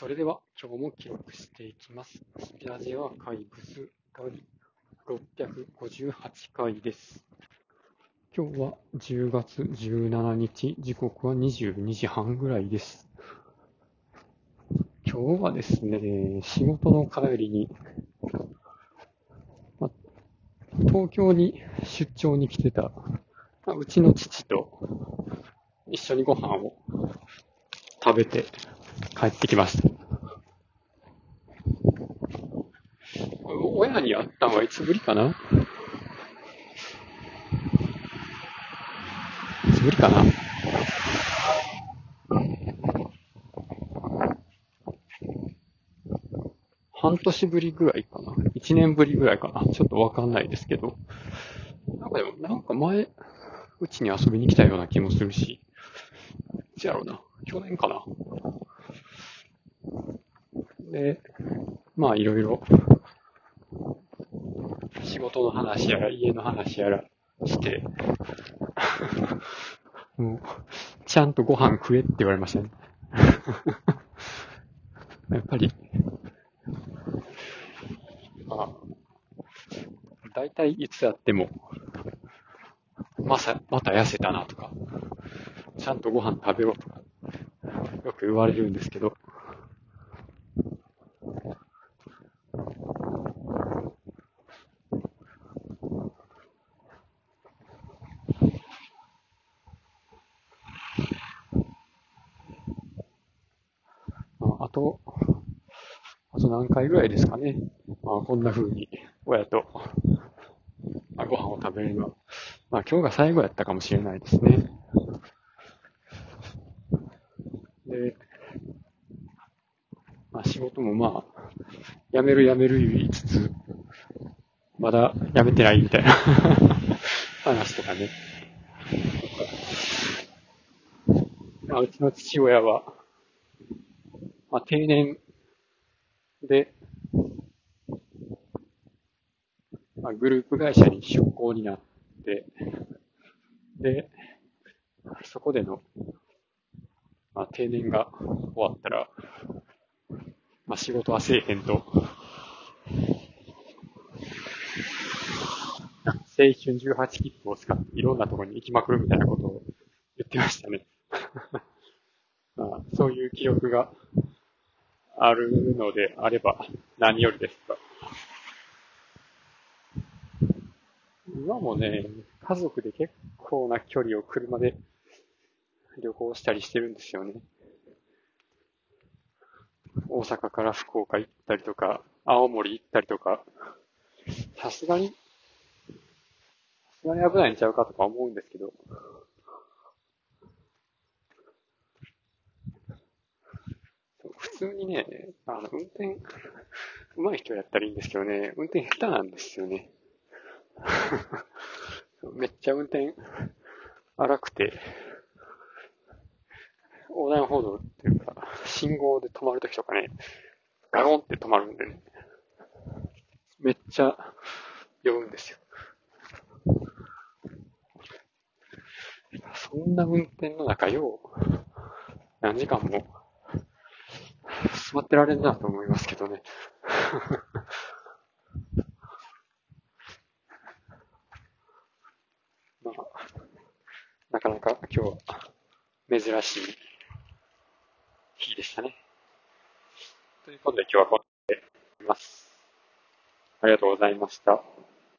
それでは今日も記録していきます。スピアジア怪物第658回です。今日は10月17日、時刻は22時半ぐらいです。今日はですね、仕事の帰りに、ま東京に出張に来てた、まうちの父と一緒にご飯を食べて帰ってきました。親に会ったのはいつぶりかな？いつぶりかな？半年ぶりぐらいかな？一年ぶりぐらいかな？ちょっとわかんないですけど。なんかでも、なんか前、うちに遊びに来たような気もするし。いつやろうな。去年かな。で、まあいろいろ、仕事の話やら家の話やらして、もう、ちゃんとご飯食えって言われましたね。やっぱり、まあ、大体いつやっても、まさ、また痩せたなとか、ちゃんとご飯食べろとか、よく言われるんですけど、まあ、あと、あと何回ぐらいですかね。まあ、こんな風に、親と、まあ、ご飯を食べるのは、まあ、今日が最後やったかもしれないですね。で、まあ、仕事もまあ、辞める辞める言いつつ、まだ辞めてないみたいな 話とかね。まあ、うちの父親は、まあ、定年で、まあ、グループ会社に出向になって、で、そこでの、まあ、定年が終わったら、まあ、仕事はせえへんと、青春18切符を使っていろんなところに行きまくるみたいなことを言ってましたね。まあ、そういう記憶があるのであれば何よりですが。今もね、家族で結構な距離を車で旅行したりしてるんですよね。大阪から福岡行ったりとか、青森行ったりとか、さすがに、さすがに危ないんちゃうかとか思うんですけど、通にね、あの、運転、上手い人やったらいいんですけどね、運転下手なんですよね。めっちゃ運転荒くて、横断歩道っていうか、信号で止まるときとかね、ガゴンって止まるんでね、めっちゃ酔うんですよ。そんな運転の中よう、何時間も座ってられんなと思いますけどね。まあ、なかなか今日は珍しい日でしたね。ということで今日はここで終わります。ありがとうございました。